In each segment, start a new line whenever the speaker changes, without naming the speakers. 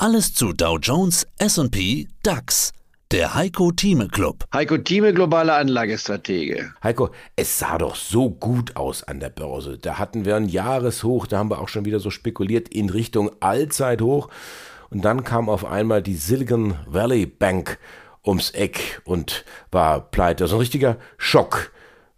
Alles zu Dow Jones, SP, DAX. Der Heiko Thieme Club.
Heiko Thieme, globale Anlagestratege.
Heiko, es sah doch so gut aus an der Börse. Da hatten wir ein Jahreshoch, da haben wir auch schon wieder so spekuliert in Richtung Allzeithoch. Und dann kam auf einmal die Silicon Valley Bank ums Eck und war pleite. So ein richtiger Schock.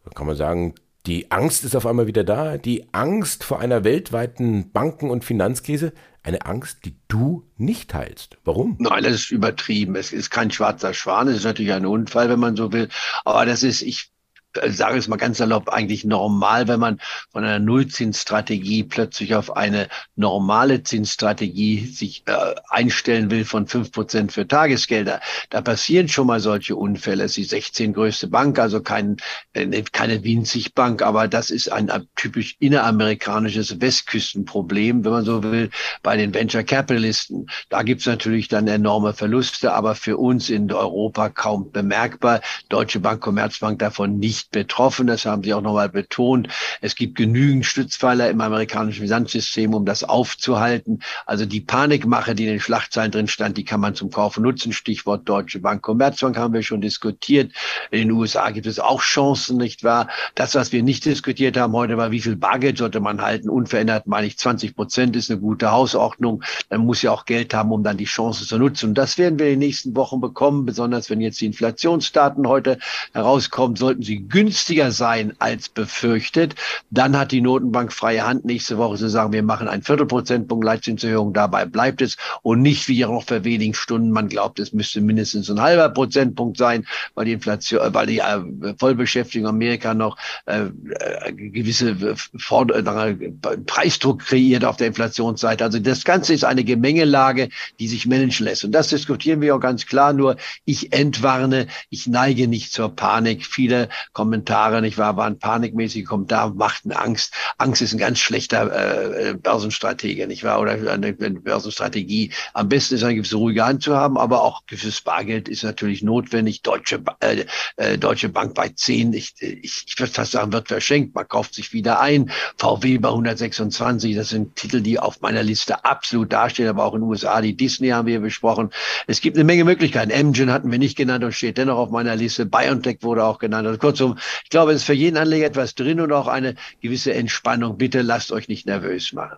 Da kann man sagen, die Angst ist auf einmal wieder da. Die Angst vor einer weltweiten Banken- und Finanzkrise. Eine Angst, die du nicht teilst. Warum?
Nein, das ist übertrieben. Es ist kein schwarzer Schwan. Es ist natürlich ein Unfall, wenn man so will. Aber das ist, ich äh, sage es mal ganz salopp, eigentlich normal, wenn man von einer Nullzinsstrategie plötzlich auf eine normale Zinsstrategie sich äh, einstellen will von fünf Prozent für Tagesgelder. Da passieren schon mal solche Unfälle. Es ist die 16 größte Bank, also kein, äh, keine winzig Bank, aber das ist ein typisch inneramerikanisches Westküstenproblem, wenn man so will, bei den Venture Capitalisten. Da gibt's natürlich dann enorme Verluste, aber für uns in Europa kaum bemerkbar. Deutsche Bank, Commerzbank davon nicht nicht betroffen. Das haben Sie auch nochmal betont. Es gibt genügend Stützpfeiler im amerikanischen Finanzsystem, um das aufzuhalten. Also die Panikmache, die in den Schlagzeilen drin stand, die kann man zum Kaufen nutzen. Stichwort Deutsche Bank, Commerzbank haben wir schon diskutiert. In den USA gibt es auch Chancen, nicht wahr? Das, was wir nicht diskutiert haben heute, war, wie viel Bargeld sollte man halten? Unverändert meine ich 20 Prozent ist eine gute Hausordnung. Dann muss ja auch Geld haben, um dann die Chancen zu nutzen. Und das werden wir in den nächsten Wochen bekommen, besonders wenn jetzt die Inflationsdaten heute herauskommen, sollten sie günstiger sein als befürchtet. Dann hat die Notenbank freie Hand, nächste Woche zu sagen, wir machen einen Viertelprozentpunkt Leitzinserhöhung, dabei bleibt es und nicht wie noch vor wenigen Stunden, man glaubt, es müsste mindestens ein halber Prozentpunkt sein, weil die Inflation, weil die äh, Vollbeschäftigung Amerika noch äh, äh gewisse äh, Preisdruck kreiert auf der Inflationsseite. Also das Ganze ist eine Gemengelage, die sich managen lässt. Und das diskutieren wir auch ganz klar. Nur ich entwarne, ich neige nicht zur Panik. Viele Kommentare, nicht wahr, waren panikmäßige Kommentare, machten Angst. Angst ist ein ganz schlechter äh, Börsenstratege, nicht wahr, oder eine, Börsenstrategie. Am besten ist eine gewisse ruhige Hand zu haben, aber auch gewisses Bargeld ist natürlich notwendig. Deutsche, äh, äh, Deutsche Bank bei 10, ich, ich, ich würde fast sagen, wird verschenkt. Man kauft sich wieder ein. VW bei 126, das sind Titel, die auf meiner Liste absolut dastehen, aber auch in den USA. Die Disney haben wir besprochen. Es gibt eine Menge Möglichkeiten. Amgen hatten wir nicht genannt und steht dennoch auf meiner Liste. BioNTech wurde auch genannt. Also kurzum, ich glaube, es ist für jeden Anleger etwas drin und auch eine gewisse Entspannung. Bitte lasst euch nicht nervös machen.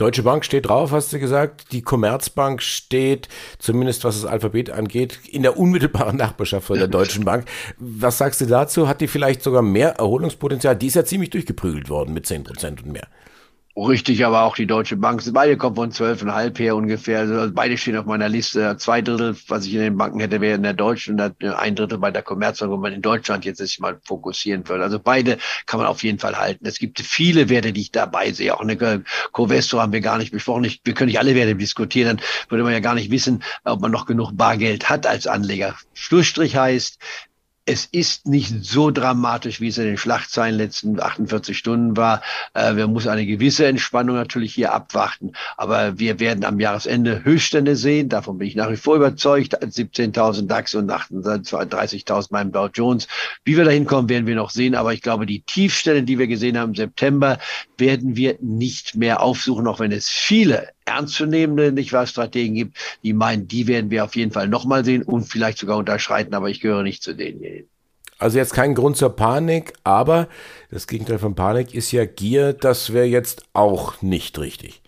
Deutsche Bank steht drauf, hast du gesagt. Die Commerzbank steht, zumindest was das Alphabet angeht, in der unmittelbaren Nachbarschaft von der Deutschen Bank. Was sagst du dazu? Hat die vielleicht sogar mehr Erholungspotenzial? Die ist ja ziemlich durchgeprügelt worden mit 10 Prozent und mehr.
Richtig, aber auch die Deutsche Bank. Beide kommen von zwölfeinhalb her ungefähr. Also beide stehen auf meiner Liste. Zwei Drittel, was ich in den Banken hätte, wäre in der Deutschen und ein Drittel bei der Commerzbank, wo man in Deutschland jetzt sich mal fokussieren würde. Also beide kann man auf jeden Fall halten. Es gibt viele Werte, die ich dabei sehe. Auch eine Covestro haben wir gar nicht besprochen. Ich, wir können nicht alle Werte diskutieren. Dann würde man ja gar nicht wissen, ob man noch genug Bargeld hat als Anleger. Schlussstrich heißt, es ist nicht so dramatisch, wie es in den Schlachtzeilen letzten 48 Stunden war. Äh, wir müssen eine gewisse Entspannung natürlich hier abwarten. Aber wir werden am Jahresende Höchststände sehen. Davon bin ich nach wie vor überzeugt. 17.000 DAX und 38.000 beim Dow Jones. Wie wir da hinkommen, werden wir noch sehen. Aber ich glaube, die Tiefstände, die wir gesehen haben im September, werden wir nicht mehr aufsuchen, auch wenn es viele ernstzunehmende, nicht wahr, Strategen gibt, die meinen, die werden wir auf jeden Fall nochmal sehen und vielleicht sogar unterschreiten, aber ich gehöre nicht zu denen.
Also jetzt kein Grund zur Panik, aber das Gegenteil von Panik ist ja Gier, das wäre jetzt auch nicht richtig.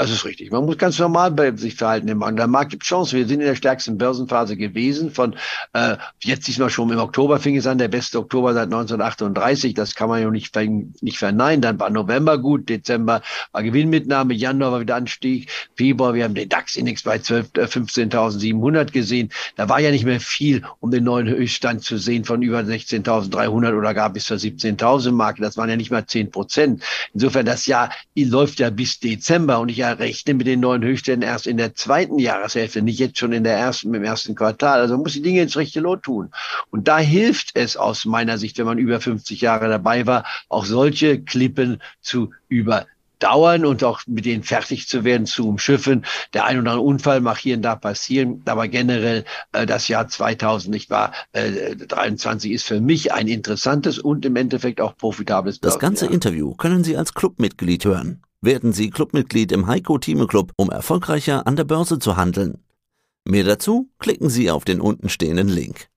Das ist richtig. Man muss ganz normal bei sich verhalten im Markt. Der Markt gibt Chancen. Wir sind in der stärksten Börsenphase gewesen. Von äh, jetzt diesmal schon im Oktober fing es an, der beste Oktober seit 1938. Das kann man ja nicht, nicht verneinen. Dann war November gut, Dezember war Gewinnmitnahme, Januar war wieder Anstieg, Februar, wir haben den DAX-Index bei 12, äh, 15.700 gesehen. Da war ja nicht mehr viel, um den neuen Höchststand zu sehen von über 16.300 oder gar bis zur 17.000 Marke. Das waren ja nicht mal 10 Prozent. Insofern, das Jahr läuft ja bis Dezember und ich rechne mit den neuen Höchstständen erst in der zweiten Jahreshälfte, nicht jetzt schon in der ersten, im ersten Quartal. Also man muss die Dinge ins rechte Lot tun. Und da hilft es aus meiner Sicht, wenn man über 50 Jahre dabei war, auch solche Klippen zu überdauern und auch mit denen fertig zu werden, zu umschiffen. Der ein oder andere Unfall mag hier und da passieren, aber generell äh, das Jahr 2000, nicht wahr, äh, 23 ist für mich ein interessantes und im Endeffekt auch profitables
Das ganze Interview können Sie als Clubmitglied hören. Werden Sie Clubmitglied im Heiko Thieme Club, um erfolgreicher an der Börse zu handeln. Mehr dazu klicken Sie auf den untenstehenden Link.